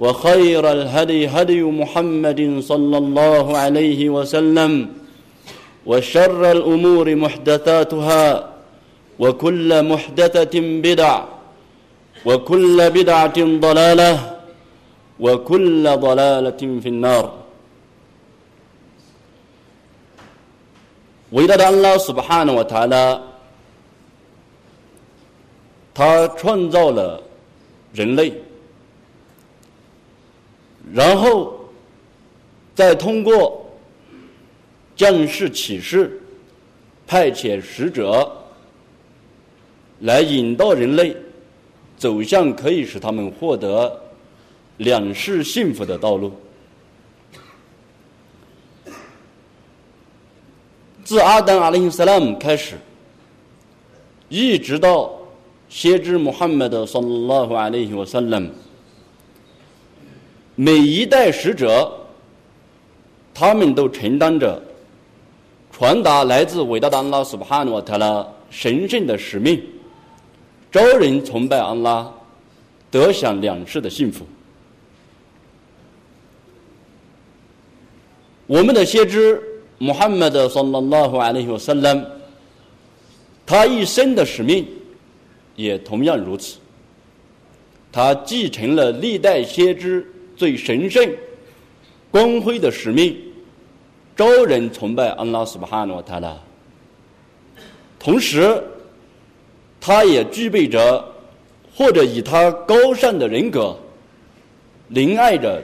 وخير الهدي هدي محمد صلى الله عليه وسلم وشر الامور محدثاتها وكل محدثه بدع وكل بدعه ضلاله وكل ضلاله في النار 伟大的安拉苏巴哈纳瓦塔拉，他创造了人类。 然后，再通过降世启示、派遣使者，来引导人类走向可以使他们获得两世幸福的道路。自阿当阿里斯拉姆开始，一直到先知穆罕默德（圣拉和阿里·瓦萨拉姆）。每一代使者，他们都承担着传达来自伟大的安拉苏巴哈努特拉神圣的使命，招人崇拜安拉，得享两世的幸福。我们的先知穆罕默德（萨拉拉和阿里·萨拉姆），他一生的使命也同样如此，他继承了历代先知。最神圣、光辉的使命，招人崇拜安拉斯巴哈诺塔拉。同时，他也具备着或者以他高尚的人格，怜爱着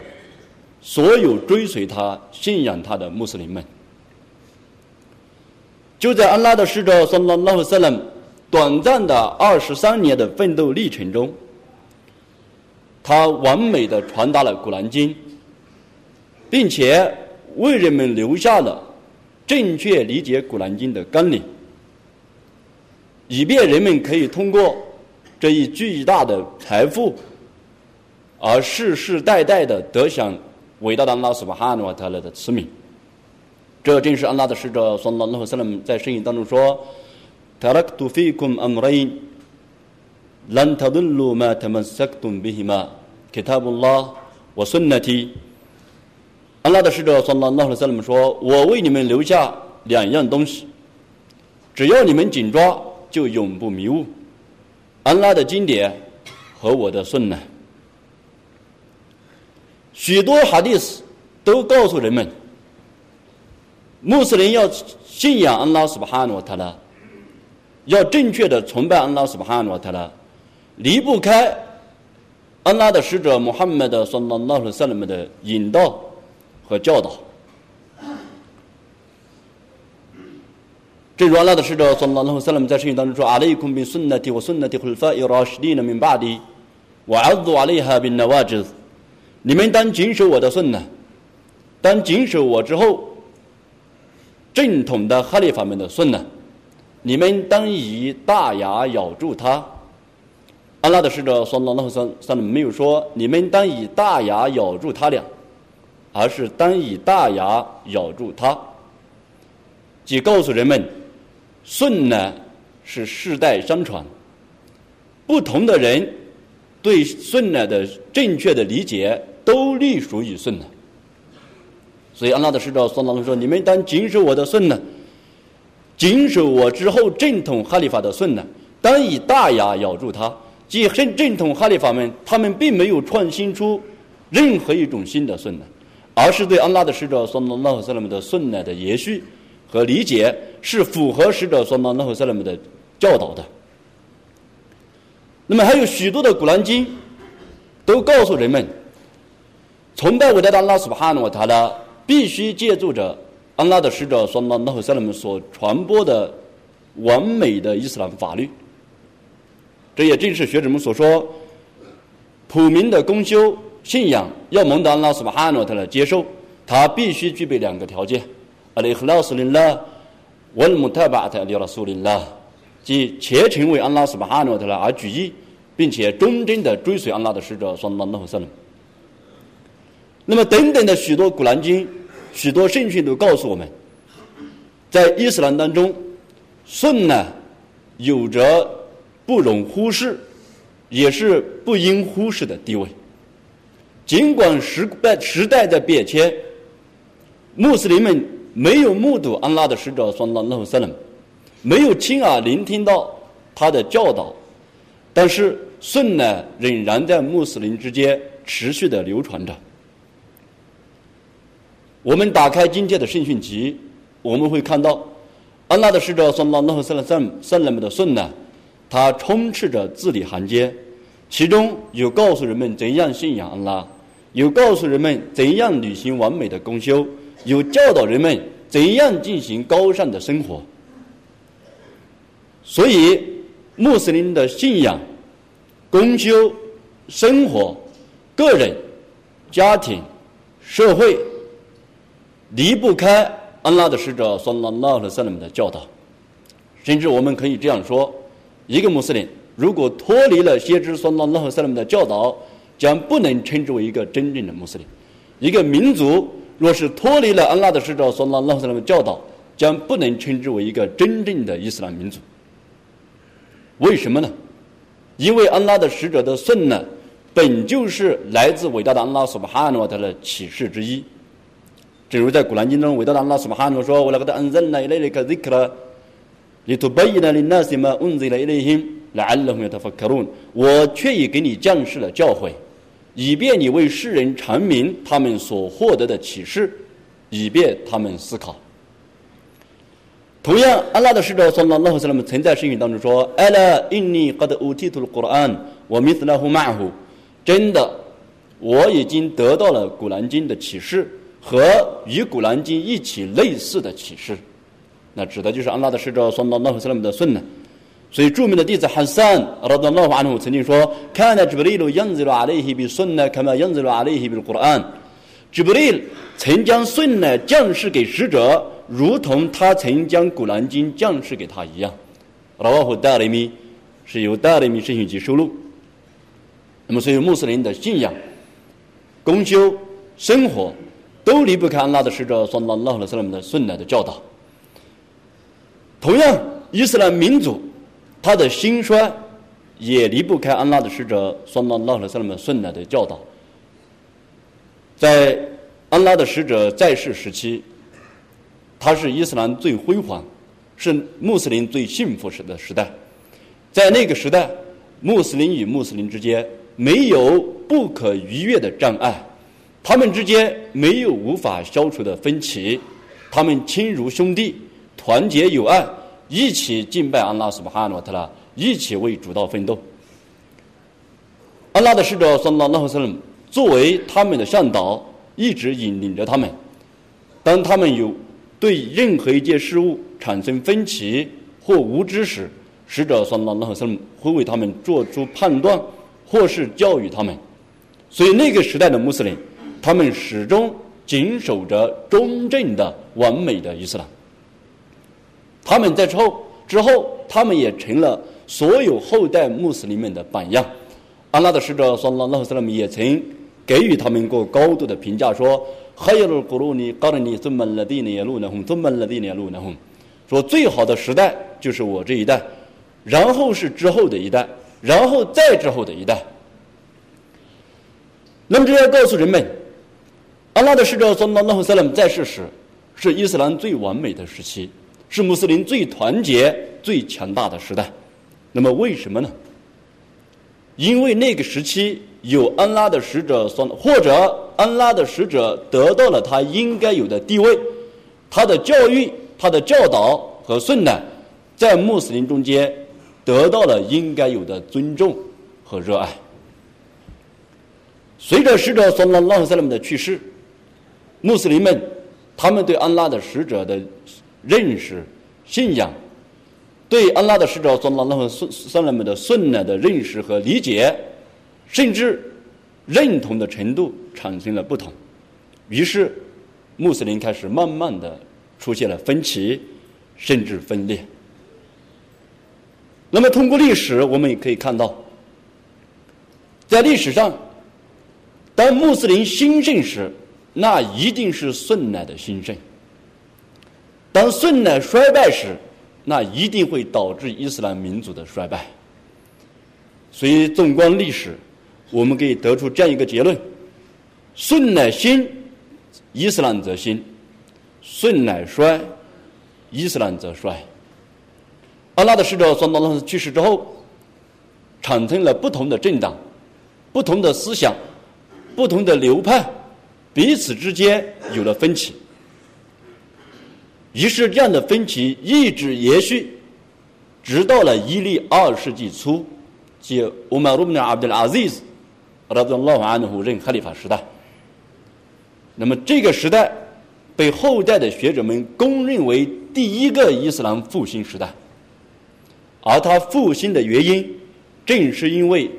所有追随他、信仰他的穆斯林们。就在安拉的使者（萨拉拉赫萨拉姆）短暂的二十三年的奋斗历程中。他完美的传达了《古兰经》，并且为人们留下了正确理解《古兰经》的纲领，以便人们可以通过这一巨大的财富，而世世代代的得享伟大的安拉斯巴哈努瓦特勒的慈悯。这正是安拉的使者（算拉诺赫斯勒姆）在圣言当中说：“塔拉克杜菲库姆安姆拉因。” لن تضلوا ما تمسكتم بهما。” Kitabullah，我孙那提。安拉的使者从那那和萨勒姆说：“我为你们留下两样东西，只要你们紧抓，就永不迷雾。安拉的经典和我的顺呢。许多哈迪斯都告诉人们，穆斯林要信仰安拉斯巴哈诺塔拉，要正确的崇拜安拉斯巴哈诺塔拉， 离不开。”安拉的使者穆罕默德说：“那那是萨勒的引导和教导。”正如安拉的使者说：“那那萨勒在圣经当中说：‘阿里库比孙纳提和孙纳提和法伊拉什蒂的明巴的，我阿祖阿里哈宾纳瓦兹，你们当谨守我的孙呢，当谨守我之后正统的哈利法们的孙呢，你们当以大牙咬住他。”安拉的使者说：“那那三三没有说，你们当以大牙咬住他俩，而是当以大牙咬住他，即告诉人们，顺呢是世代相传，不同的人对顺呢的正确的理解都隶属于顺呢。所以安拉的使者说：“说你们当谨守我的顺呢，谨守我之后正统哈里法的顺呢，当以大牙咬住他。即正正统哈里法们，他们并没有创新出任何一种新的顺呢。”而是对安拉的使者说：“那和塞勒姆的顺呢的延续和理解是符合使者说：“那和塞勒姆的教导的。”那么还有许多的古兰经都告诉人们，崇拜伟大的安拉斯巴哈诺他的必须借助着安拉的使者说：“那和塞勒姆所传播的完美的伊斯兰法律。”这也正是学者们所说普民的公修。信仰要蒙得安拉苏巴哈诺特的接受，他必须具备两个条件：阿里赫拉斯林拉，文穆特巴特里拉苏林拉，即虔诚为安拉苏巴哈诺他而举义，并且忠贞的追随安拉的使者，说那那和圣人。那么等等的许多古兰经、许多圣训都告诉我们，在伊斯兰当中，顺呢有着不容忽视，也是不应忽视的地位。尽管时代时代的变迁，穆斯林们没有目睹安拉的使者（双拉勒塞勒没有亲耳聆听到他的教导，但是顺呢仍然在穆斯林之间持续的流传着。我们打开今天的圣训集，我们会看到安拉的使者（双拉勒塞勒塞勒姆的顺呢，他充斥着字里行间，其中有告诉人们怎样信仰安拉。有告诉人们怎样履行完美的公修，有教导人们怎样进行高尚的生活。所以，穆斯林的信仰、公修、生活、个人、家庭、社会，离不开安拉的使者（算拉拉和萨勒们）的教导。甚至我们可以这样说：一个穆斯林如果脱离了先知（算拉拉和萨勒姆）的教导，将不能称之为一个真正的穆斯林。一个民族若是脱离了安拉的使者所拉拉萨拉的教导，将不能称之为一个真正的伊斯兰民族。为什么呢？因为安拉的使者的顺呢，本就是来自伟大的安拉苏巴哈诺他的启示之一。正如在古兰经中，伟大的安拉苏巴哈诺说：“我那个的安 dân này lấy cái zikr，你都背了，你那什么 unzil ilayhim la'allahum yatafakkarun。我却已给你降示了教诲。”以便你为世人阐明他们所获得的启示，以便他们思考。同样，阿拉的使者（圣拉拉和塞拉姆）曾在圣语当中说：“阿拉因尼格的乌提图的古兰，我弥斯拉胡马胡。”真的，我已经得到了古兰经的启示和与古兰经一起类似的启示。那指的就是安拉的使者（算拉拉和塞拉姆）的孙呢。所以，著名的弟子哈桑·拉德拉瓦努曾经说：“看那吉布利鲁样子了阿里希比顺呢，看那样子了阿里希比古兰。吉布利曾将顺呢降世给使者，如同他曾将古兰经降世给他一样。”拉瓦胡达雷米是由达雷米圣训集收录。那么，所以穆斯林的信仰、公修、生活都离不开安拉的使者（算拉拉和斯拉姆的顺来的教导。同样，伊斯兰民族。他的兴衰也离不开安拉的使者（算拉拉和塞勒姆）顺来的教导。在安拉的使者在世时期，他是伊斯兰最辉煌、是穆斯林最幸福时的时代。在那个时代，穆斯林与穆斯林之间没有不可逾越的障碍，他们之间没有无法消除的分歧，他们亲如兄弟，团结友爱。一起敬拜安拉苏巴哈诺特拉，一起为主道奋斗。安拉的使者说：“拉拉和圣作为他们的向导，一直引领着他们。当他们有对任何一件事物产生分歧或无知时，使者说：拉拉和圣会为他们做出判断，或是教育他们。所以那个时代的穆斯林，他们始终谨守着中正的完美的伊斯兰。”他们在之后之后，他们也成了所有后代穆斯林们的榜样。安拉的使者（说拉拉赫斯拉姆）也曾给予他们过高度的评价，说：“还有了古鲁尼，告诉你，这么了地呢，路呢红，这么了地呢，路呢红。”说最好的时代就是我这一代，然后是之后的一代，然后再之后的一代。那么这要告诉人们，阿拉的使者从拉拉和塞勒在世时，是伊斯兰最完美的时期，是穆斯林最团结、最强大的时代。那么为什么呢？因为那个时期有安拉的使者，或者安拉的使者得到了他应该有的地位，他的教育。他的教导和顺呢，在穆斯林中间得到了应该有的尊重和热爱。随着使者从拉拉塞勒姆的去世，穆斯林们他们对安拉的使者的认识、信仰，对安拉的使者从拉拉塞勒姆的顺呢的认识和理解，甚至认同的程度产生了不同，于是穆斯林开始慢慢的。出现了分歧，甚至分裂。那么，通过历史，我们也可以看到，在历史上，当穆斯林兴盛时，那一定是顺乃的兴盛；当顺乃衰败时，那一定会导致伊斯兰民族的衰败。所以，纵观历史，我们可以得出这样一个结论：顺乃兴，伊斯兰则兴。顺乃衰，伊斯兰则衰。阿拉的使者从当去世之后，产生了不同的政党、不同的思想、不同的流派，彼此之间有了分歧。于是这样的分歧一直延续，直到了伊利二世纪初，即乌马鲁布纳阿卜杜阿兹，阿拉宗老安努任哈里法时代。那么这个时代。被后代的学者们公认为第一个伊斯兰复兴时代，而他复兴的原因，正是因为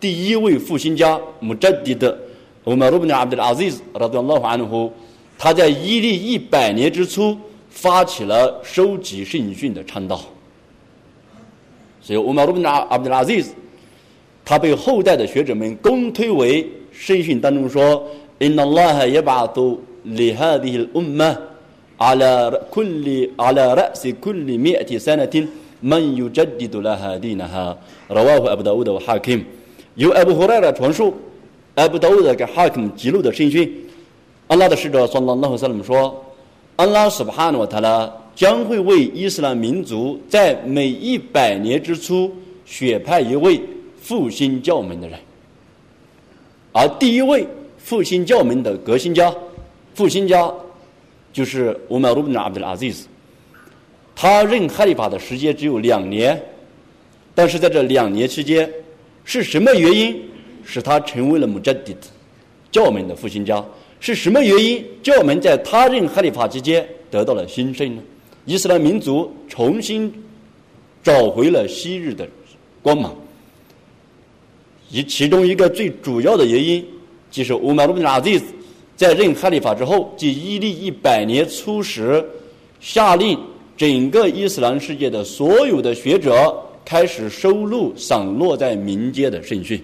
第一位复兴家穆扎迪的乌马鲁布纳阿卜杜阿兹，拉杜拉安努他在伊利一百年之初发起了收集圣训的倡导，所以乌马鲁布纳阿卜杜阿兹，他被后代的学者们公推为圣训当中说：“إن الله يبعث لهذه الأمة على كل على رأس كل مئة سنة من يجدد لها دينها رواه أبو داود وحاكم 由 Abu Huraira 传述，Abu Dawud 给 Hakim 记录的圣训，安拉的使者 Sallallahu Alaihi 说， 安拉 Subhanahu wa Taala 将会为伊斯兰民族在每一百年之初选派一位复兴教门的人，而第一位复兴教门的革新家。复兴家就是乌马鲁布纳阿卜杜阿兹，他任哈里法的时间只有两年，但是在这两年期间，是什么原因使他成为了穆扎迪教门的复兴家？是什么原因教门在他任哈里法期间得到了兴盛呢？伊斯兰民族重新找回了昔日的光芒，以其中一个最主要的原因就是乌马鲁布纳兹。在任哈里法之后，即伊利一百年初时，下令整个伊斯兰世界的所有的学者开始收录散落在民间的圣训，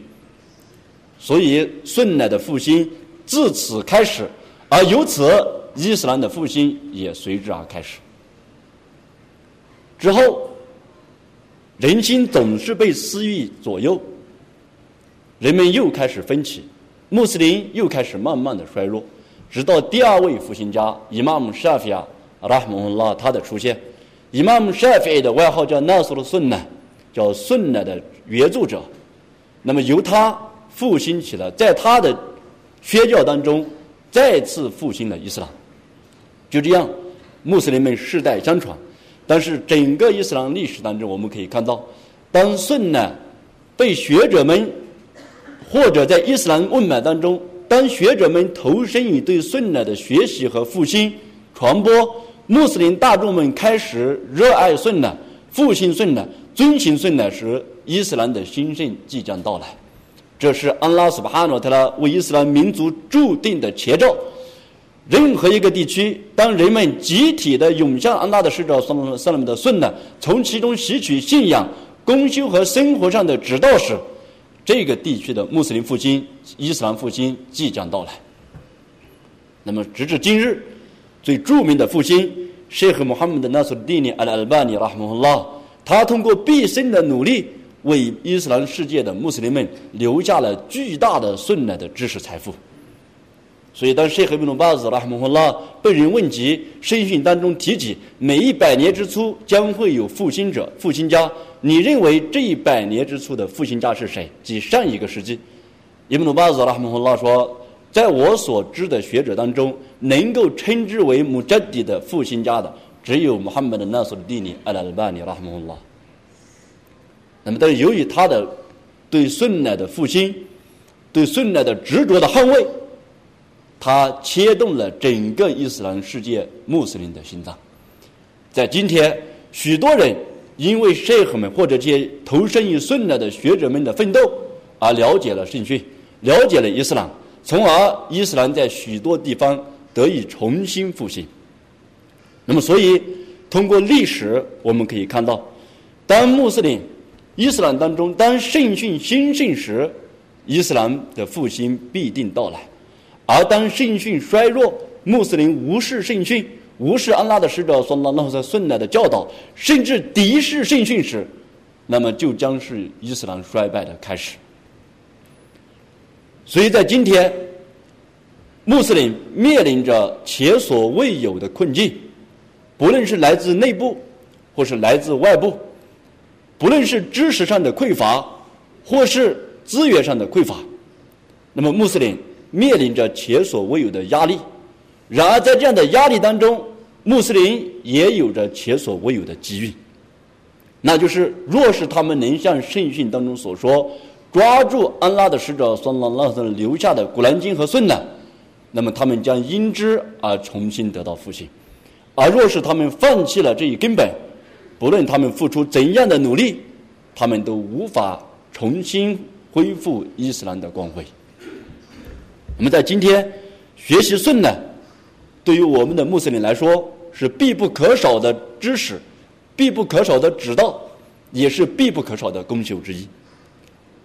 所以顺乃的复兴自此开始，而由此伊斯兰的复兴也随之而开始。之后，人心总是被私欲左右，人们又开始分歧。穆斯林又开始慢慢的衰弱，直到第二位复兴家伊玛目沙菲亚拉姆拉他的出现。伊玛目沙菲的外号叫纳苏鲁顺呢，叫顺呢的原著者。那么由他复兴起了，在他的宣教当中再次复兴了伊斯兰。就这样，穆斯林们世代相传。但是整个伊斯兰历史当中，我们可以看到，当舜呢被学者们。或者在伊斯兰问脉当中，当学者们投身于对顺乃的学习和复兴、传播，穆斯林大众们开始热爱顺乃、复兴顺乃、遵循顺乃时，伊斯兰的兴盛即将到来。这是安拉斯巴哈诺特拉为伊斯兰民族注定的前兆。任何一个地区，当人们集体的涌向安拉的使者圣圣人们的顺呢，从其中吸取信仰、功修和生活上的指导时，这个地区的穆斯林复兴、伊斯兰复兴即将到来。那么，直至今日，最著名的复兴，谢赫穆罕默德·纳苏蒂尼·阿拉尔巴尼·拉哈穆拉，他通过毕生的努力，为伊斯兰世界的穆斯林们留下了巨大的顺来的知识财富。所以，当谢赫·布鲁巴兹拉哈穆拉被人问及圣训当中提及每一百年之初将会有复兴者、复兴家，你认为这一百年之初的复兴家是谁？即上一个世纪，伊布鲁巴兹拉哈穆拉说。在我所知的学者当中，能够称之为穆扎迪的复兴家的，只有穆罕默德·纳苏蒂尼·阿拉尔巴尼·拉哈穆拉。那么，但是由于他的对顺乃的复兴、对顺乃的执着的捍卫，他牵动了整个伊斯兰世界穆斯林的心脏。在今天，许多人因为舍赫们或者这些投身于顺乃的学者们的奋斗，而了解了圣训，了解了伊斯兰。从而，伊斯兰在许多地方得以重新复兴。那么，所以通过历史我们可以看到，当穆斯林、伊斯兰当中当圣训兴盛时，伊斯兰的复兴必定到来；而当圣训衰弱，穆斯林无视圣训、无视安拉的使者所拉那在顺来的教导，甚至敌视圣训时，那么就将是伊斯兰衰败的开始。所以在今天，穆斯林面临着前所未有的困境，不论是来自内部，或是来自外部，不论是知识上的匮乏，或是资源上的匮乏，那么穆斯林面临着前所未有的压力。然而在这样的压力当中，穆斯林也有着前所未有的机遇，那就是若是他们能像圣训当中所说。抓住安拉的使者所拉拉的留下的古兰经和顺呢，那么他们将因之而重新得到复兴；而若是他们放弃了这一根本，不论他们付出怎样的努力，他们都无法重新恢复伊斯兰的光辉。我们在今天学习顺呢，对于我们的穆斯林来说是必不可少的知识，必不可少的指导，也是必不可少的功修之一。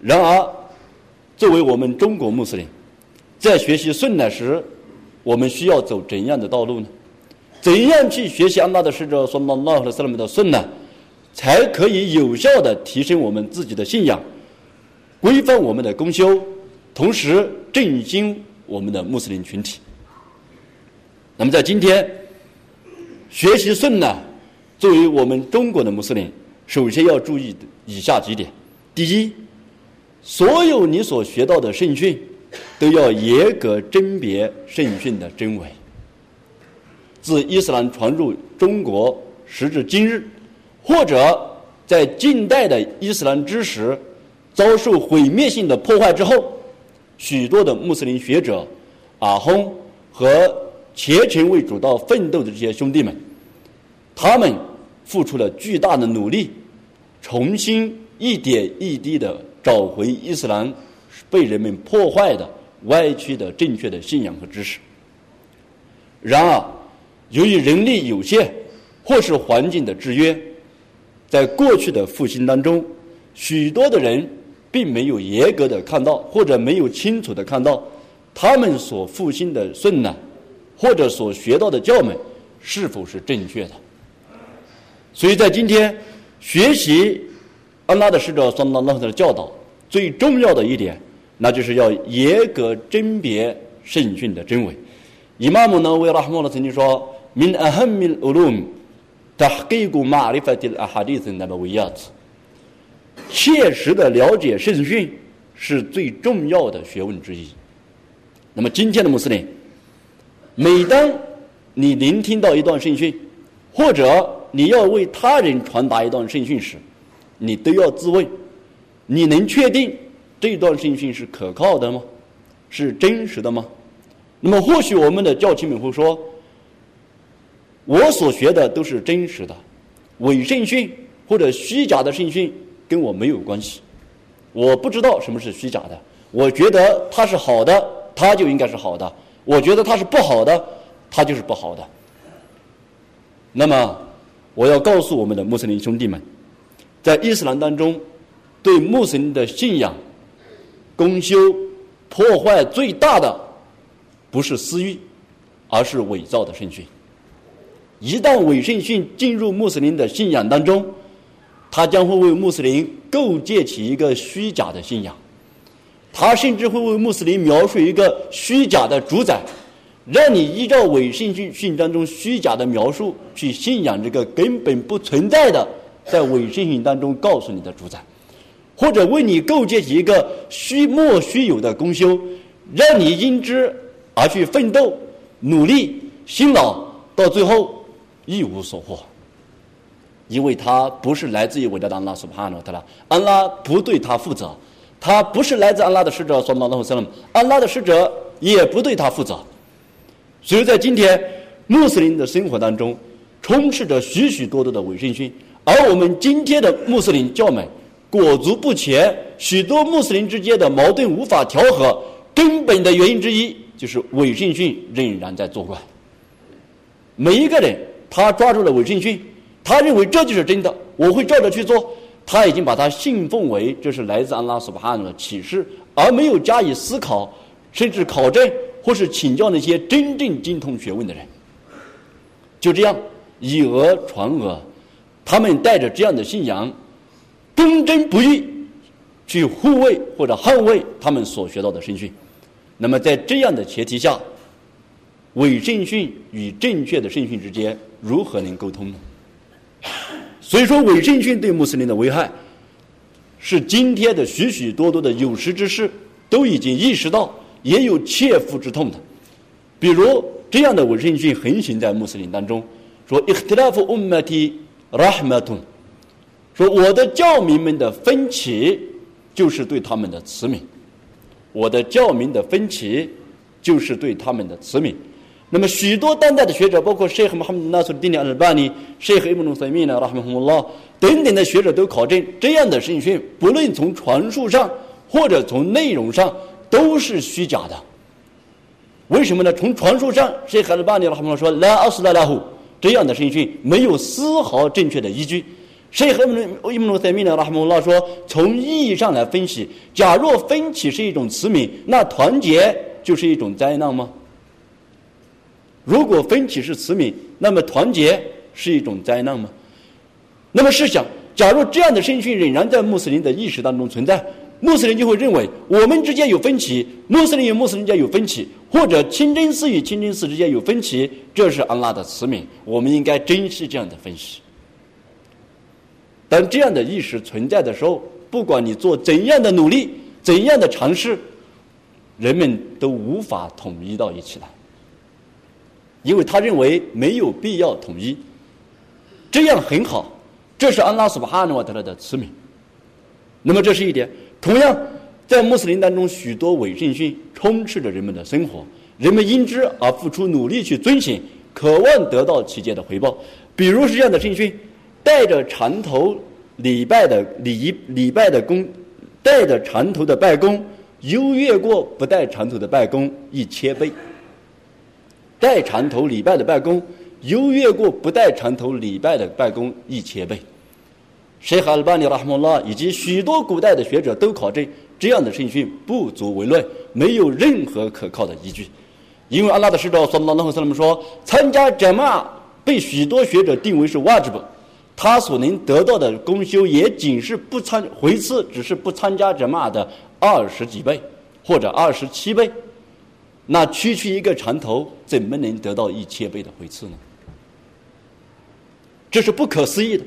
然而，作为我们中国穆斯林，在学习顺呢时，我们需要走怎样的道路呢？怎样去学习安拉的使者说那那和萨勒姆的顺呢？才可以有效的提升我们自己的信仰，规范我们的功修，同时振兴我们的穆斯林群体。那么，在今天学习顺呢，作为我们中国的穆斯林，首先要注意以下几点：第一。所有你所学到的圣训，都要严格甄别圣训的真伪。自伊斯兰传入中国时至今日，或者在近代的伊斯兰知识遭受毁灭性的破坏之后，许多的穆斯林学者、阿訇和虔诚为主道奋斗的这些兄弟们，他们付出了巨大的努力，重新一点一滴的。找回伊斯兰被人们破坏的歪曲的正确的信仰和知识。然而，由于人力有限，或是环境的制约，在过去的复兴当中，许多的人并没有严格的看到，或者没有清楚的看到，他们所复兴的顺呢，或者所学到的教门是否是正确的。所以在今天学习。安拉的使者说：“那那的教导最重要的一点，那就是要严格甄别圣训的真伪。”伊玛目呢，维拉哈莫呢曾经说：“min ahamil ulum tahqiqu ma'rifatil ahadith nabawiyat。”切实的了解圣训是最重要的学问之一。那么，今天的穆斯林，每当你聆听到一段圣训，或者你要为他人传达一段圣训时，你都要自问：你能确定这段圣训是可靠的吗？是真实的吗？那么或许我们的教亲们会说：我所学的都是真实的，伪圣训或者虚假的圣训跟我没有关系。我不知道什么是虚假的。我觉得它是好的，它就应该是好的；我觉得它是不好的，它就是不好的。那么，我要告诉我们的穆斯林兄弟们。在伊斯兰当中，对穆斯林的信仰公修破坏最大的不是私欲，而是伪造的圣训。一旦伪圣训进入穆斯林的信仰当中，他将会为穆斯林构建起一个虚假的信仰，他甚至会为穆斯林描述一个虚假的主宰，让你依照伪圣训训当中虚假的描述去信仰这个根本不存在的，在伪圣训当中告诉你的主宰。或者为你构建起一个虚莫须有的功修，让你因之而去奋斗、努力、辛劳，到最后一无所获。因为他不是来自于伟大的安拉苏帕诺特拉，安拉不对他负责，他不是来自安拉的使者，说马拉和塞勒安拉的使者也不对他负责。所以在今天穆斯林的生活当中，充斥着许许多多的伪圣训，而我们今天的穆斯林教们。裹足不前，许多穆斯林之间的矛盾无法调和，根本的原因之一就是伪圣训仍然在作怪。每一个人，他抓住了伪圣训，他认为这就是真的，我会照着去做，他已经把他信奉为这是来自安拉所巴的启示，而没有加以思考，甚至考证或是请教那些真正精通学问的人。就这样以讹传讹，他们带着这样的信仰。忠贞不渝，去护卫或者捍卫他们所学到的圣训。那么，在这样的前提下，伪圣训与正确的圣训之间如何能沟通呢？所以说，伪圣训对穆斯林的危害，是今天的许许多多的有识之士都已经意识到，也有切肤之痛的。比如，这样的伪圣训横行在穆斯林当中，说“ i k t i l a f ummati rahmatun”。说我的教民们的分歧，就是对他们的慈悯；我的教民的分歧，就是对他们的慈悯。那么许多当代的学者，包括谢赫穆罕默德·纳苏丁尼尔巴尼、谢赫伊姆努塞米呢、拉哈穆穆拉等等的学者都考证，这样的圣训，不论从传述上或者从内容上，都是虚假的。为什么呢？从传述上，谢赫尔巴尼拉哈穆说：“拉奥斯拉拉虎这样的圣训没有丝毫正确的依据。”谁和伊姆努塞米呢？拉哈姆拉说：“从意义上来分析，假若分歧是一种慈悯，那团结就是一种灾难吗？如果分歧是慈悯，那么团结是一种灾难吗？那么试想，假如这样的圣训仍然在穆斯林的意识当中存在，穆斯林就会认为我们之间有分歧，穆斯林与穆斯林间有分歧，或者清真寺与清真寺之间有分歧，这是安拉的慈悯，我们应该珍惜这样的分析。”当这样的意识存在的时候，不管你做怎样的努力、怎样的尝试，人们都无法统一到一起来，因为他认为没有必要统一，这样很好，这是安拉苏巴哈努瓦特拉的慈悯。那么这是一点。同样，在穆斯林当中，许多伪圣训充斥着人们的生活，人们因之而付出努力去遵循，渴望得到其间的回报。比如是这样的圣训。带着长头礼拜的礼礼拜的功，带着长头的拜功，优越过不带长头的拜功一千倍。带长头礼拜的拜功，优越过不带长头礼拜的拜功一千倍。谁哈尔巴尼拉哈穆拉以及许多古代的学者都考证，这样的圣训不足为论，没有任何可靠的依据。因为阿拉的使者说，拉拉和萨勒姆说，参加杰玛被许多学者定为是瓦吉布。他所能得到的功修也仅是不参回次，只是不参加者骂的二十几倍，或者二十七倍。那区区一个长头，怎么能得到一千倍的回赐呢？这是不可思议的。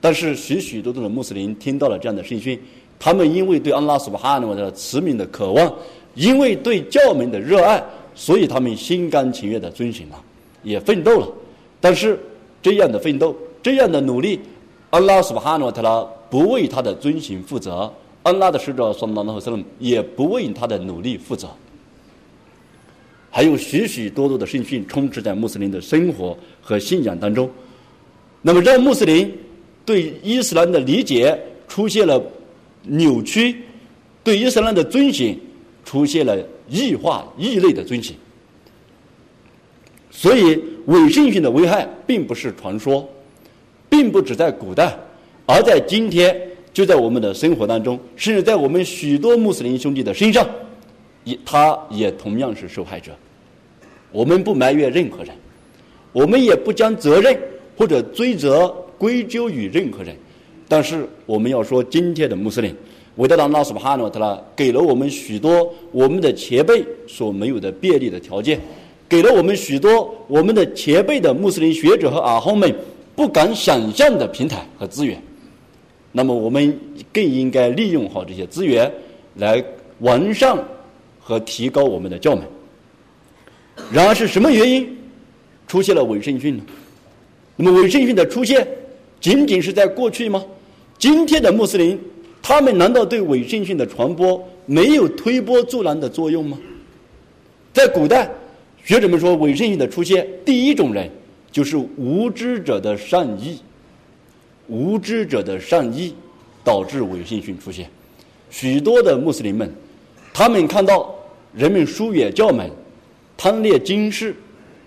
但是许许多多的穆斯林听到了这样的圣训，他们因为对安拉苏巴哈诺的慈悯的渴望，因为对教门的热爱，所以他们心甘情愿的遵循了，也奋斗了。但是这样的奋斗。这样的努力，安拉苏巴哈诺特拉不为他的遵循负责，安拉的使者说：“拉和塞勒也不为他的努力负责。”还有许许多多的圣训充斥在穆斯林的生活和信仰当中，那么让穆斯林对伊斯兰的理解出现了扭曲，对伊斯兰的遵循出现了异化、异类的遵循。所以伪圣训的危害并不是传说。并不只在古代，而在今天，就在我们的生活当中，甚至在我们许多穆斯林兄弟的身上，他也同样是受害者。我们不埋怨任何人，我们也不将责任或者追责归咎于任何人。但是我们要说，今天的穆斯林，伟大的拉苏巴哈诺特拉给了我们许多我们的前辈所没有的便利的条件，给了我们许多我们的前辈的穆斯林学者和阿訇们不敢想象的平台和资源。那么，我们更应该利用好这些资源，来完善和提高我们的教门。然而是什么原因出现了伪圣训呢？那么伪圣训的出现仅仅是在过去吗？今天的穆斯林，他们难道对伪圣训的传播没有推波助澜的作用吗？在古代，学者们说伪圣训的出现，第一种人就是无知者的善意，无知者的善意导致伪圣训出现。许多的穆斯林们，他们看到人们疏远教门。贪恋军事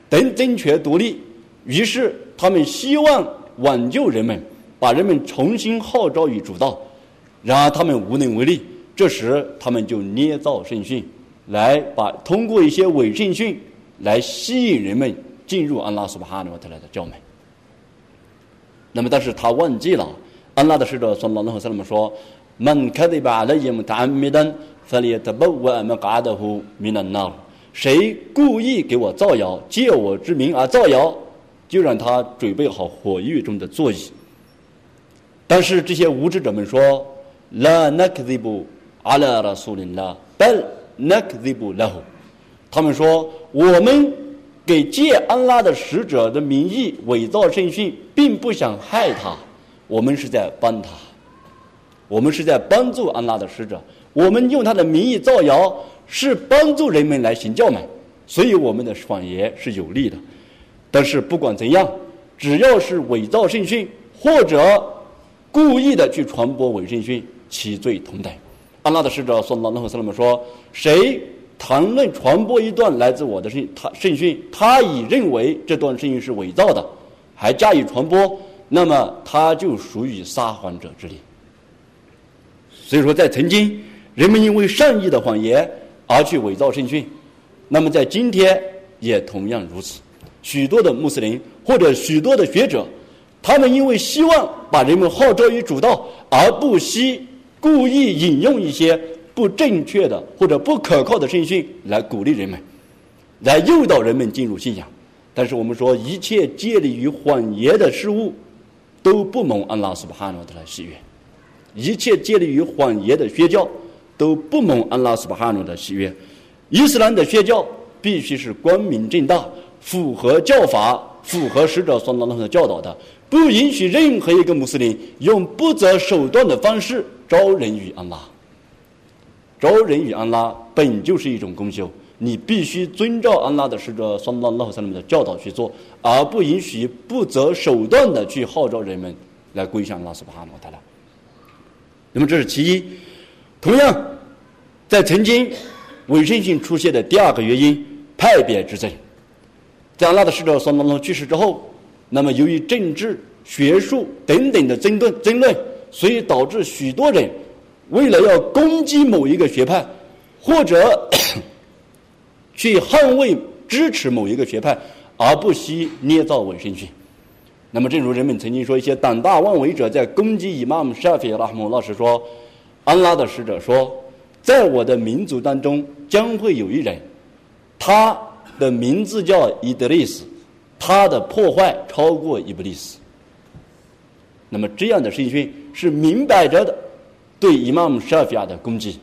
等争权夺利，于是他们希望挽救人们，把人们重新号召于主道。然而他们无能为力。这时他们就捏造圣训，来把通过一些伪圣训来吸引人们进入安拉苏巴哈诺特来的教门。那么，但是他忘记了安拉的使者说：“拉和塞勒姆说，门开的把那耶姆达米登，弗里特布瓦门嘎德呼米纳纳。”谁故意给我造谣，借我之名而造谣，就让他准备好火狱中的座椅。但是这些无知者们说：“La nakzibu ala rasulillah, bal nakzibu lahu。”他们说：“我们给借安拉的使者的名义伪造圣训，并不想害他，我们是在帮他，我们是在帮助安拉的使者，我们用他的名义造谣。”是帮助人们来行教门，所以我们的谎言是有利的。但是不管怎样，只要是伪造圣训或者故意的去传播伪圣训，其罪同等。安拉的使者说：“拉和萨勒姆说，谁谈论传播一段来自我的圣他圣训，他已认为这段圣训是伪造的，还加以传播，那么他就属于撒谎者之列。所以说，在曾经，人们因为善意的谎言。”而去伪造圣训，那么在今天也同样如此。许多的穆斯林或者许多的学者，他们因为希望把人们号召于主道，而不惜故意引用一些不正确的或者不可靠的圣训来鼓励人们，来诱导人们进入信仰。但是我们说，一切建立于谎言的事物，都不蒙安拉斯巴哈诺的喜悦；一切建立于谎言的宣教。都不蒙安拉斯巴哈努的喜悦。伊斯兰的宣教必须是光明正大，符合教法，符合使者所当的教导的，不允许任何一个穆斯林用不择手段的方式招人与安拉。招人与安拉本就是一种功修，你必须遵照安拉的使者所当拉和萨姆的教导去做，而不允许不择手段的去号召人们来归向拉斯巴哈努的了。那么这是其一。同样，在曾经伪圣性出现的第二个原因，派别之争。在阿拉的使者桑当中去世之后，那么由于政治、学术等等的争论争论，所以导致许多人为了要攻击某一个学派，或者 去捍卫支持某一个学派，而不惜捏造伪圣训。那么，正如人们曾经说，一些胆大妄为者在攻击伊玛目沙菲拉姆老师说。安拉的使者说，在我的民族当中将会有一人，他的名字叫伊德利斯，他的破坏超过伊布利斯。那么这样的圣训是明摆着的对伊玛目沙菲亚的攻击。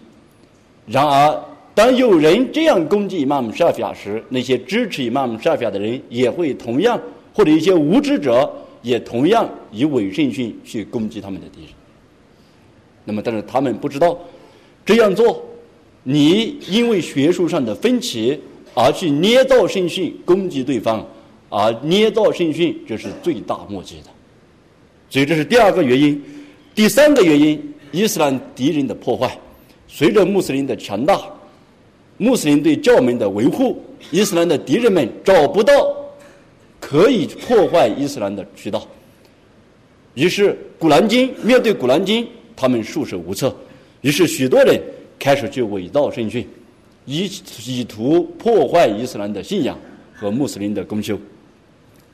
然而，当有人这样攻击伊玛目沙菲亚时，那些支持伊玛目沙菲亚的人也会同样，或者一些无知者也同样以伪圣训去攻击他们的敌人。那么，但是他们不知道，这样做，你因为学术上的分歧而去捏造圣训攻击对方，而捏造圣训，这是罪大莫及的。所以，这是第二个原因。第三个原因，伊斯兰敌人的破坏，随着穆斯林的强大，穆斯林对教门的维护，伊斯兰的敌人们找不到可以破坏伊斯兰的渠道。于是，《古兰经》面对《古兰经》。他们束手无策。于是，许多人开始去伪造圣训，以以图破坏伊斯兰的信仰和穆斯林的公修。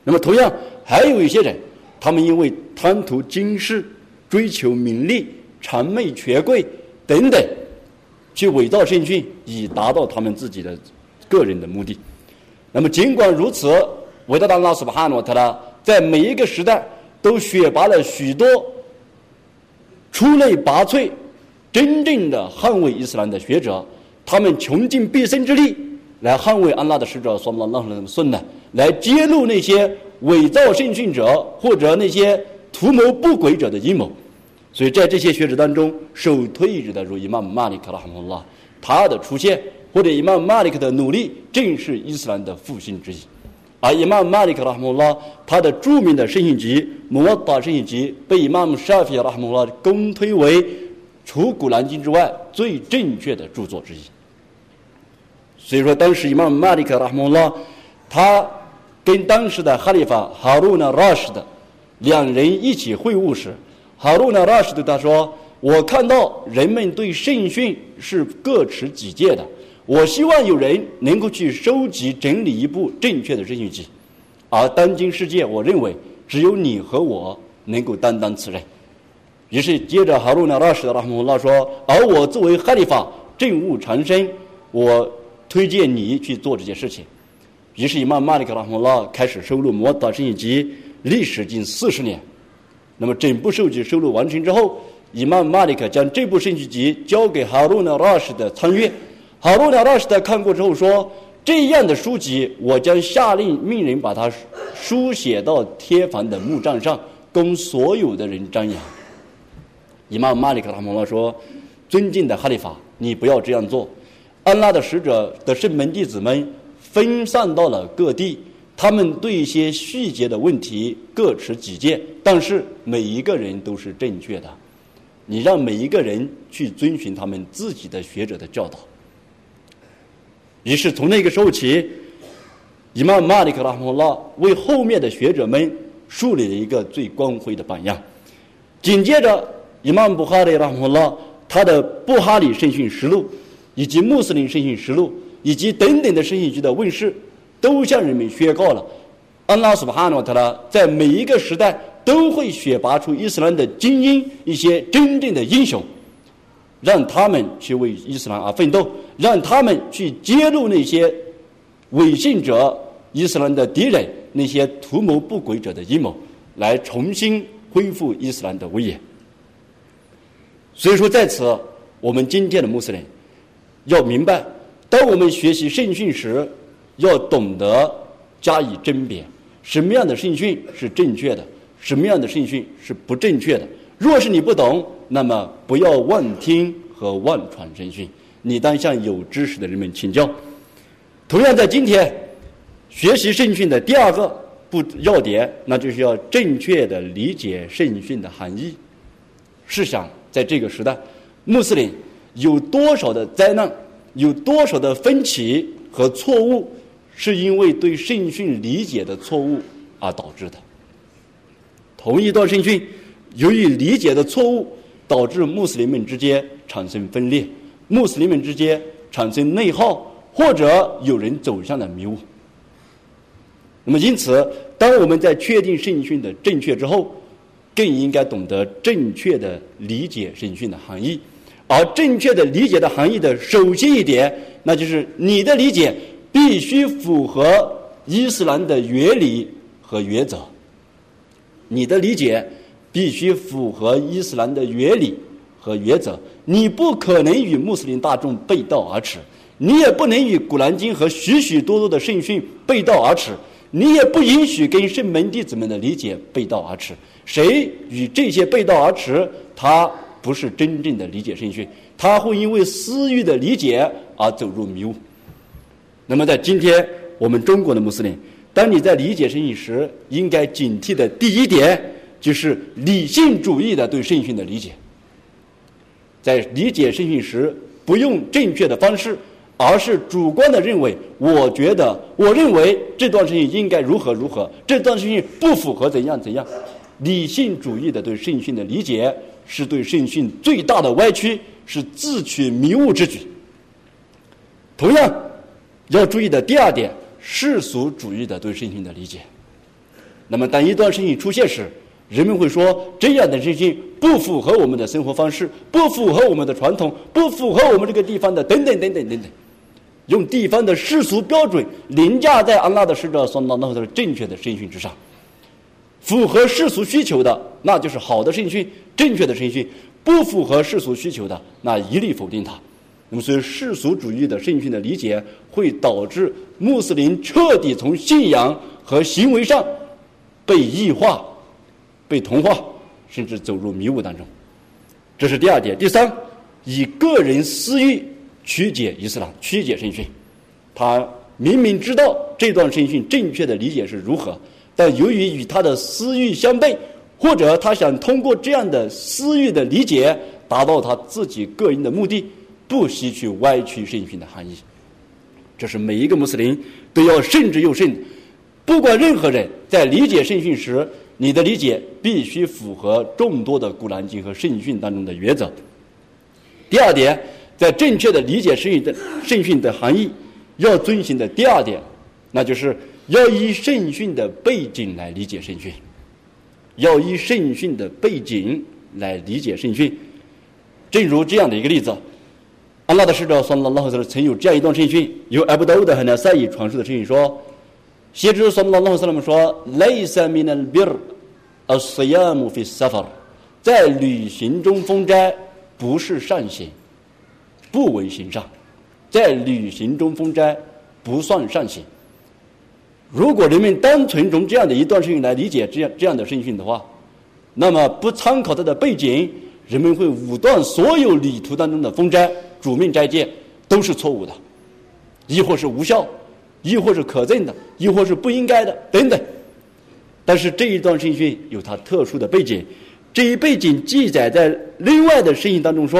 那么，同样还有一些人，他们因为贪图今世、追求名利、谄媚权贵等等，去伪造圣训，以达到他们自己的个人的目的。那么，尽管如此，伟大的拉斯帕诺特拉在每一个时代都选拔了许多出类拔萃。真正的捍卫伊斯兰的学者，他们穷尽毕生之力来捍卫安拉的使者，说拉拉的顺呢，来揭露那些伪造圣训者或者那些图谋不轨者的阴谋。所以在这些学者当中，首推一的如伊曼马里克拉哈姆拉，他的出现或者伊曼马里克的努力，正是伊斯兰的复兴之一。而伊曼马里克拉哈姆拉他的著名的圣训集《穆瓦达圣训集》，被伊曼沙菲拉哈姆拉公推为。除《古兰经》之外，最正确的著作之一。所以说，当时伊曼马里克拉姆拉，他跟当时的哈里发哈鲁纳拉什的两人一起会晤时，哈鲁纳拉什对他说：“我看到人们对圣训是各持己见的，我希望有人能够去收集整理一部正确的圣训集，而当今世界，我认为只有你和我能够担当此任。”于是，接着哈鲁纳拉什的拉姆拉说：“而我作为哈利法，政务长生，我推荐你去做这件事情。”于是，伊曼马里克拉姆拉开始收录《摩达圣集》，历时近四十年。那么，整部书籍收录完成之后，伊曼马里克将这部圣集交给哈鲁纳拉什的参阅。哈鲁纳拉什的看过之后说：“这样的书籍，我将下令命人把它书写到天房的木杖上，供所有的人瞻仰。”伊玛马里克·拉姆拉说：“尊敬的哈利法，你不要这样做。安拉的使者的圣门弟子们分散到了各地，他们对一些细节的问题各持己见，但是每一个人都是正确的。你让每一个人去遵循他们自己的学者的教导。”于是从那个时候起，伊玛马里克·拉姆拉为后面的学者们树立了一个最光辉的榜样。紧接着。伊曼布哈里拉姆拉，他的《布哈里圣训实录》，以及《穆斯林圣训实录》，以及等等的圣训集的问世，都向人们宣告了：安拉苏巴哈诺特拉在每一个时代都会选拔出伊斯兰的精英，一些真正的英雄，让他们去为伊斯兰而奋斗，让他们去揭露那些伪信者、伊斯兰的敌人、那些图谋不轨者的阴谋，来重新恢复伊斯兰的威严。所以说，在此，我们今天的穆斯林要明白，当我们学习圣训时，要懂得加以甄别，什么样的圣训是正确的，什么样的圣训是不正确的。若是你不懂，那么不要妄听和妄传圣训，你当向有知识的人们请教。同样，在今天学习圣训的第二个不要点，那就是要正确的理解圣训的含义。试想。在这个时代，穆斯林有多少的灾难，有多少的分歧和错误，是因为对圣训理解的错误而导致的。同一段圣训，由于理解的错误，导致穆斯林们之间产生分裂，穆斯林们之间产生内耗，或者有人走向了迷雾。那么，因此，当我们在确定圣训的正确之后，更应该懂得正确的理解圣训的含义，而正确的理解的含义的首先一点，那就是你的理解必须符合伊斯兰的原理和原则。你的理解必须符合伊斯兰的原理和原则，你不可能与穆斯林大众背道而驰，你也不能与古兰经和许许多多的圣训背道而驰，你也不允许跟圣门弟子们的理解背道而驰。谁与这些背道而驰，他不是真正的理解圣训，他会因为私欲的理解而走入迷雾。那么，在今天我们中国的穆斯林，当你在理解圣训时，应该警惕的第一点就是理性主义的对圣训的理解。在理解圣训时，不用正确的方式，而是主观的认为，我觉得，我认为这段圣训应该如何如何，这段圣训不符合怎样怎样。理性主义的对圣训的理解是对圣训最大的歪曲，是自取迷雾之举。同样，要注意的第二点，世俗主义的对圣训的理解。那么，当一段圣训出现时，人们会说这样的圣训不符合我们的生活方式，不符合我们的传统，不符合我们这个地方的等等等等等等。用地方的世俗标准凌驾在安拉的使者所那那的正确的圣训之上，符合世俗需求的那就是好的圣训，正确的圣训；不符合世俗需求的，那一律否定它。那么，所以世俗主义的圣训的理解，会导致穆斯林彻底从信仰和行为上被异化、被同化，甚至走入迷雾当中。这是第二点。第三，以个人私欲。曲解伊斯兰，曲解圣训，他明明知道这段圣训正确的理解是如何，但由于与他的私欲相悖，或者他想通过这样的私欲的理解达到他自己个人的目的，不惜去歪曲圣训的含义。这是每一个穆斯林都要慎之又慎。不管任何人在理解圣训时，你的理解必须符合众多的古兰经和圣训当中的原则。第二点。在正确的理解圣训的圣训的含义，要遵循的第二点，那就是要以圣训的背景来理解圣训，要以圣训的背景来理解圣训。正如这样的一个例子，安拉的使者说：“拉拉赫曾有这样一段圣训，由阿布达乌德和那赛义传述的圣训说，先知说拉拉们说：‘雷萨米能比尔，而斯亚姆费萨法，在旅行中封斋不是善行。’”不为行善，在旅行中封斋不算善行。如果人们单纯从这样的一段圣训来理解这样这样的圣训的话，那么不参考它的背景，人们会武断所有旅途当中的封斋、主命斋戒都是错误的，亦或是无效，亦或是可憎的，亦或是不应该的等等。但是这一段圣训有它特殊的背景，这一背景记载在另外的圣训当中说。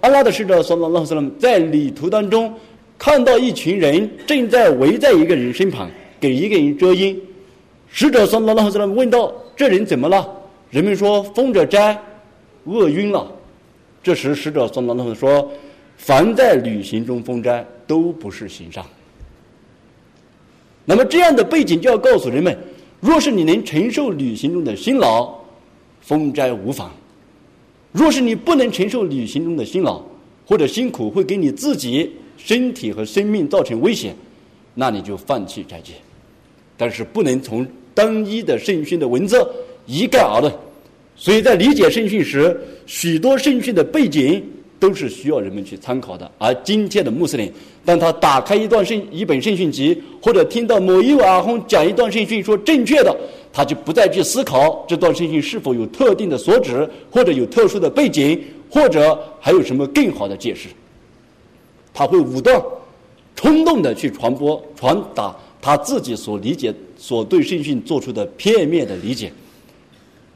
阿拉的使者说：“拉拉斯拉姆在旅途当中看到一群人正在围在一个人身旁，给一个人遮阴。使者说：‘拉拉斯拉姆问道：‘这人怎么了？’人们说：‘风着斋，饿晕了。’这时使者说：‘拉拉斯说：‘凡在旅行中封斋，都不是行善。’那么这样的背景就要告诉人们：若是你能承受旅行中的辛劳，封斋无妨。”若是你不能承受旅行中的辛劳或者辛苦，会给你自己身体和生命造成危险，那你就放弃斋戒。但是不能从单一的圣训的文字一概而论。所以在理解圣训时，许多圣训的背景都是需要人们去参考的。而今天的穆斯林，当他打开一段圣一本圣训集，或者听到某一位阿訇讲一段圣训说正确的。他就不再去思考这段圣训是否有特定的所指，或者有特殊的背景，或者还有什么更好的解释。他会武断、冲动的去传播、传达他自己所理解、所对圣训做出的片面的理解。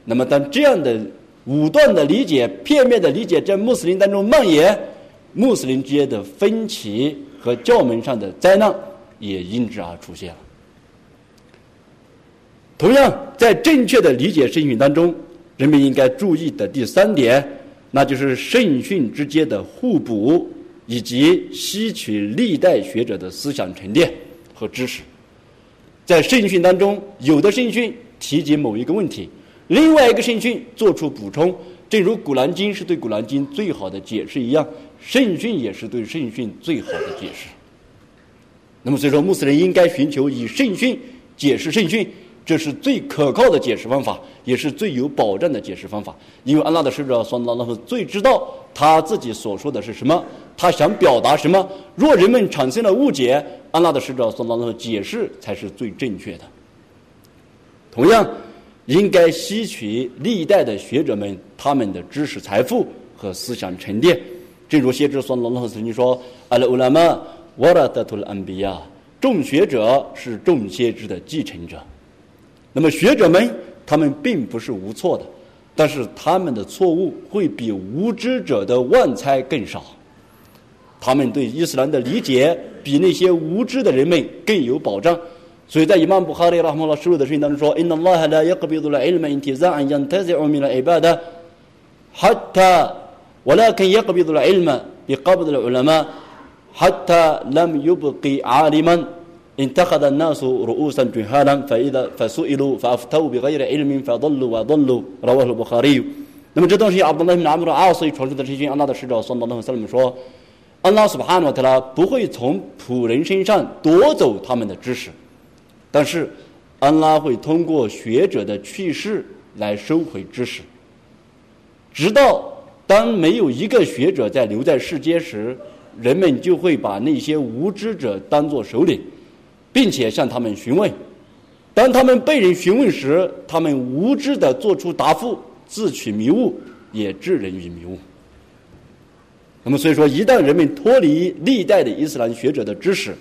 那么，当这样的武断的理解、片面的理解在穆斯林当中蔓延，穆斯林之间的分歧和教门上的灾难也因之而出现了。同样，在正确的理解圣训当中，人们应该注意的第三点，那就是圣训之间的互补，以及吸取历代学者的思想沉淀和知识。在圣训当中，有的圣训提及某一个问题，另外一个圣训做出补充，正如《古兰经》是对《古兰经》最好的解释一样，圣训也是对圣训最好的解释。那么，所以说，穆斯林应该寻求以圣训解释圣训。这是最可靠的解释方法，也是最有保障的解释方法。因为安拉的使者说：“拉拉夫最知道他自己所说的是什么，他想表达什么。若人们产生了误解，安拉的使者说：‘拉拉夫解释才是最正确的。’同样，应该吸取历代的学者们他们的知识财富和思想沉淀。正如先知说：‘拉拉夫曾经说：‘阿拉乌拉玛瓦拉德图安比亚，众学者是众先知的继承者。’那么学者们，他们并不是无错的，但是他们的错误会比无知者的妄猜更少。他们对伊斯兰的理解比那些无知的人们更有保障。所以在伊曼布哈里拉姆拉输入的声音当中说：“Inna Allah la yaqbidu al-ilma intiza'an yantazi'u min al-ibada حتى ولكن يقبض العلم بقبض العلماء حتى لم يبقي عالما انتخذ الناس رؤوسا جهالا فإذا فسئلوا فأفتوا بغير علم فضلوا وضلوا رواه البخاري 那么这东西，阿卜杜拉bin阿姆的阿所传授的这些，安拉的使者说：“那么说，安拉苏巴哈诺特拉不会从仆人身上夺走他们的知识， 但是安拉会通过学者的去世来收回知识。直到当没有一个学者在留在世间时，人们就会把那些无知者当作首领，并且向他们询问。当他们被人询问时，他们无知的做出答复。”自取迷雾，也置人于迷雾。那么，所以说，一旦人们脱离历代的伊斯兰学者的知识，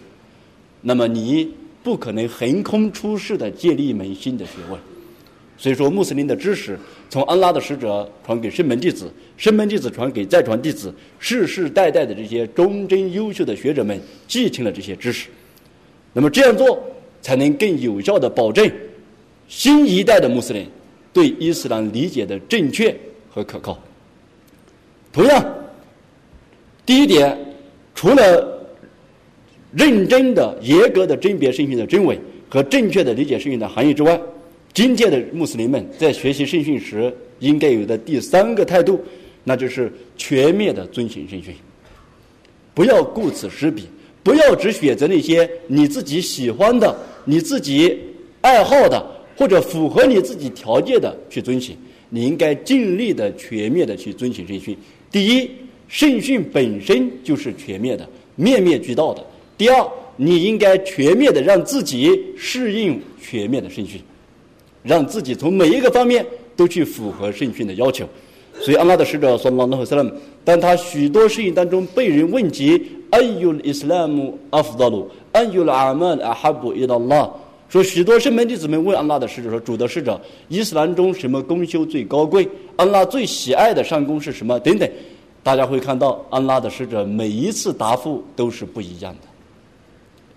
那么你不可能横空出世的建立一门新的学问。所以说，穆斯林的知识从安拉的使者传给圣门弟子，圣门弟子传给再传弟子，世世代代的这些忠贞优秀的学者们继承了这些知识。那么这样做，才能更有效的保证新一代的穆斯林。对伊斯兰理解的正确和可靠。同样，第一点，除了认真的、严格的甄别圣训的真伪和正确的理解圣训的含义之外，今天的穆斯林们在学习圣训时应该有的第三个态度，那就是全面的遵循圣训，不要顾此失彼，不要只选择那些你自己喜欢的、你自己爱好的。或者符合你自己条件的去遵循，你应该尽力的全面的去遵循圣训。第一，圣训本身就是全面的、面面俱到的。第二，你应该全面的让自己适应全面的圣训，让自己从每一个方面都去符合圣训的要求。所以，安拉的使者说：“拉纳和当他许多事情当中被人问及‘安尤伊斯兰姆阿夫达鲁，安尤阿曼阿哈布伊达拉’。”说许多圣门弟子们问安拉的使者说：“主的使者，伊斯兰中什么功修最高贵？安拉最喜爱的善功是什么？”等等，大家会看到安拉的使者每一次答复都是不一样的。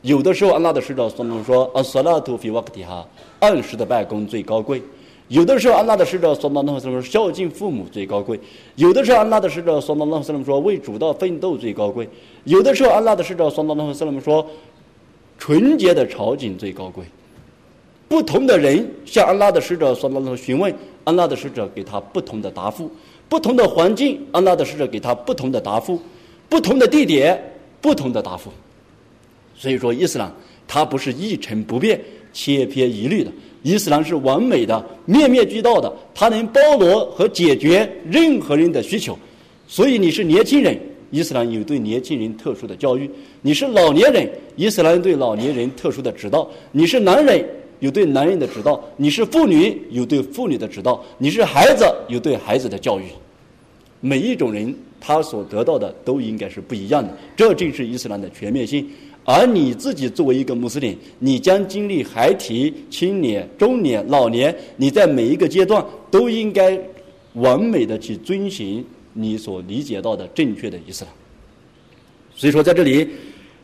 有的时候安拉的使者说：“说啊，索拉图菲瓦克提哈，按时的办公最高贵。”有的时候安拉的使者说：“那什么孝敬父母最高贵。”有的时候安拉的使者说：“那什么说为主道奋斗最高贵。”有的时候安拉的使者说：“那什么说纯洁的朝觐最高贵。”不同的人向安拉的使者说那种询问，安拉的使者给他不同的答复；不同的环境，安拉的使者给他不同的答复；不同的地点，不同的答复。所以说，伊斯兰它不是一成不变、千篇一律的，伊斯兰是完美的、面面俱到的，它能包罗和解决任何人的需求。所以，你是年轻人，伊斯兰有对年轻人特殊的教育；你是老年人，伊斯兰对老年人特殊的指导；你是男人。有对男人的指导，你是妇女有对妇女的指导，你是孩子有对孩子的教育。每一种人他所得到的都应该是不一样的，这正是伊斯兰的全面性。而你自己作为一个穆斯林，你将经历孩提、青年、中年、老年，你在每一个阶段都应该完美的去遵循你所理解到的正确的伊斯兰。所以说，在这里，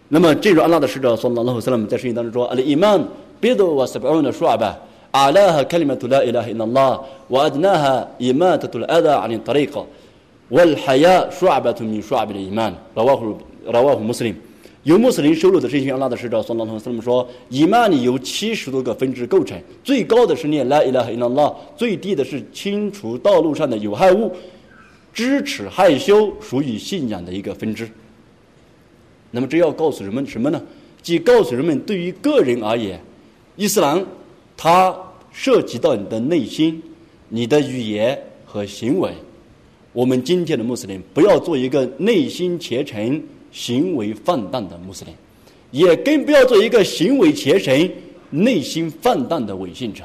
那么正如安拉的使者说：“拉和斯拉姆在圣经当中说，阿里伊曼。” بضع وسبعون شعبة أعلاها كلمة لا إله إلا الله وأدناها إماتة الأذى عن الطريق والحياء شعبة من شعب الإيمان رواه رواه مسلم 由穆斯林收录的这些阿拉的使者，算当中他们说，伊曼里由七十多个分支构成，最高的是念拉伊拉哈伊拉拉，最低的是清除道路上的有害物，支持害羞属于信仰的一个分支。那么这要告诉人们什么呢？即告诉人们，对于个人而言。伊斯兰，它涉及到你的内心、你的语言和行为。我们今天的穆斯林不要做一个内心虔诚、行为放荡的穆斯林，也更不要做一个行为虔诚、内心放荡的伪信者。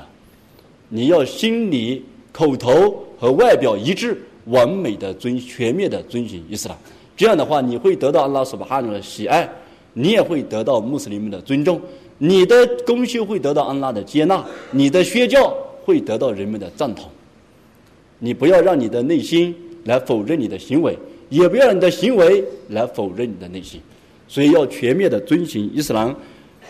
你要心里、口头和外表一致，完美的遵、全面的遵循伊斯兰。这样的话，你会得到阿拉苏巴哈的喜爱，你也会得到穆斯林们的尊重。你的功修会得到安拉的接纳，你的宣教会得到人们的赞同。你不要让你的内心来否认你的行为，也不要你的行为来否认你的内心。所以要全面的遵循伊斯兰。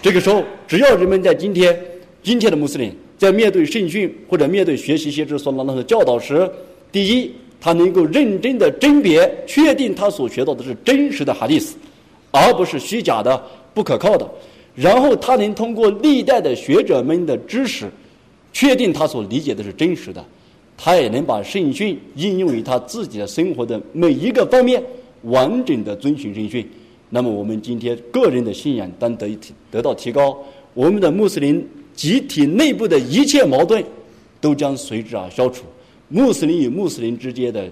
这个时候，只要人们在今天，今天的穆斯林在面对圣训或者面对学习先知所拉的教导时，第一他能够认真的甄别，确定他所学到的是真实的哈迪斯，而不是虚假的、不可靠的。然后他能通过历代的学者们的知识，确定他所理解的是真实的。他也能把圣训应用于他自己的生活的每一个方面，完整的遵循圣训。那么我们今天个人的信仰当得提得到提高，我们的穆斯林集体内部的一切矛盾都将随之而消除。穆斯林与穆斯林之间的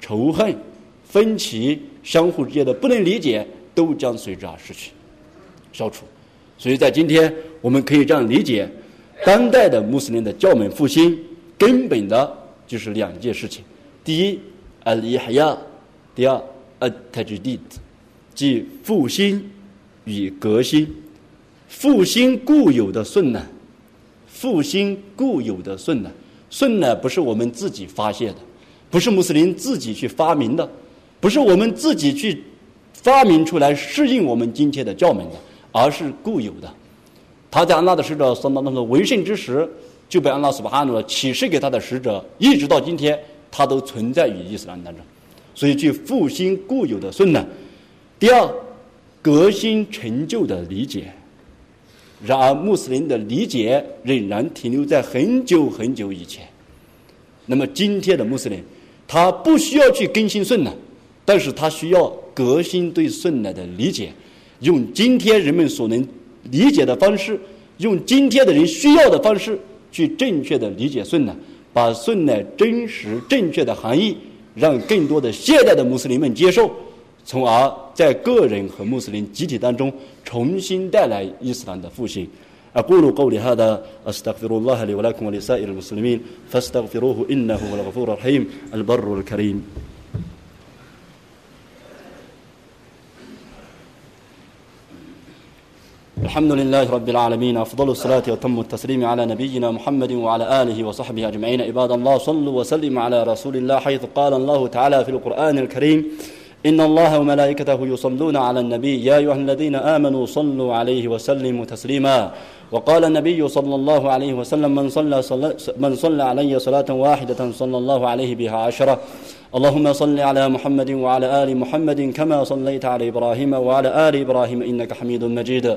仇恨、分歧、相互之间的不能理解，都将随之而失去、消除。所以在今天，我们可以这样理解：当代的穆斯林的教门复兴，根本的就是两件事情。第一，al-ihya；第二，at-tajdid，即复兴与革新。复兴固有的顺呢？复兴固有的顺呢？顺呢，不是我们自己发现的，不是穆斯林自己去发明的，不是我们自己去发明出来适应我们今天的教门的，而是固有的。他在安拉的使者所当中的为圣之时，就被安拉斯巴哈努了启示给他的使者，一直到今天，他都存在于伊斯兰当中。所以，去复兴固有的顺呢。第二，革新成就的理解。然而，穆斯林的理解仍然停留在很久很久以前。那么，今天的穆斯林，他不需要去更新顺呢，但是他需要革新对顺呢的理解，用今天人们所能理解的方式，用今天的人需要的方式去正确的理解顺呢，把顺呢真实正确的含义，让更多的现代的穆斯林们接受。从而在个人和穆斯林集体当中重新带来伊斯兰的复兴。أقول قولي هذا أستغفر الله لي ولكم ولسائر المسلمين فاستغفروه إنه هو الغفور الرحيم البر الكريم الحمد لله رب العالمين أفضل الصلاة وتم التسليم على نبينا محمد وعلى آله وصحبه أجمعين. عباد الله صلوا وسلموا على رسول الله حيث قال الله تعالى في القرآن الكريم إن الله وملائكته يصلون على النبي يا أيها الذين آمنوا صلوا عليه وسلموا تسليما. وقال النبي صلى الله عليه وسلم من صلى, صلى من صلى علي صلاة واحدة صلى الله عليه بها عشرة. اللهم صل على محمد وعلى آل محمد كما صليت على إبراهيم وعلى آل إبراهيم إنك حميد مجيد.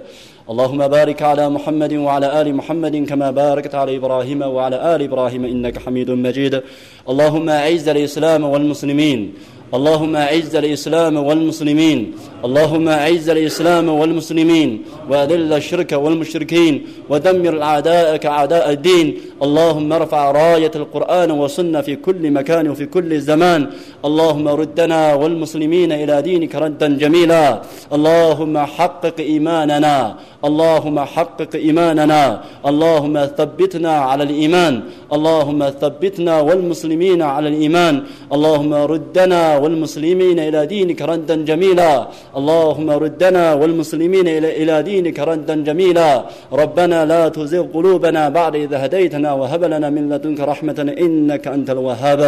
اللهم بارك على محمد وعلى آل محمد كما باركت على إبراهيم وعلى آل إبراهيم إنك حميد مجيد. اللهم أعز الإسلام والمسلمين. اللهم أعز الإسلام والمسلمين. اللهم أعز الإسلام والمسلمين. وأذل الشرك والمشركين. ودمر أعداءك أعداء الدين. اللهم ارفع راية القرآن والسنة في كل مكان وفي كل زمان. اللهم ردنا والمسلمين إلى دينك ردا جميلا. اللهم حقق إيماننا. اللهم حقق إيماننا. اللهم ثبتنا على الإيمان. اللهم ثبتنا والمسلمين على الإيمان. اللهم ردنا والمسلمين إلى دينك ردا جميلا. اللهم ردنا والمسلمين إلى دينك ردا جميلا. ربنا لا تزغ قلوبنا بعد إذا هديتنا وهب لنا من لدنك رحمة إنك أنت الوهاب.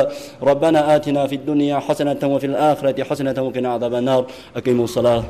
ربنا آتنا في الدنيا حسنة وفي الآخرة حسنة وقنا عذاب النار. أقيموا الصلاة.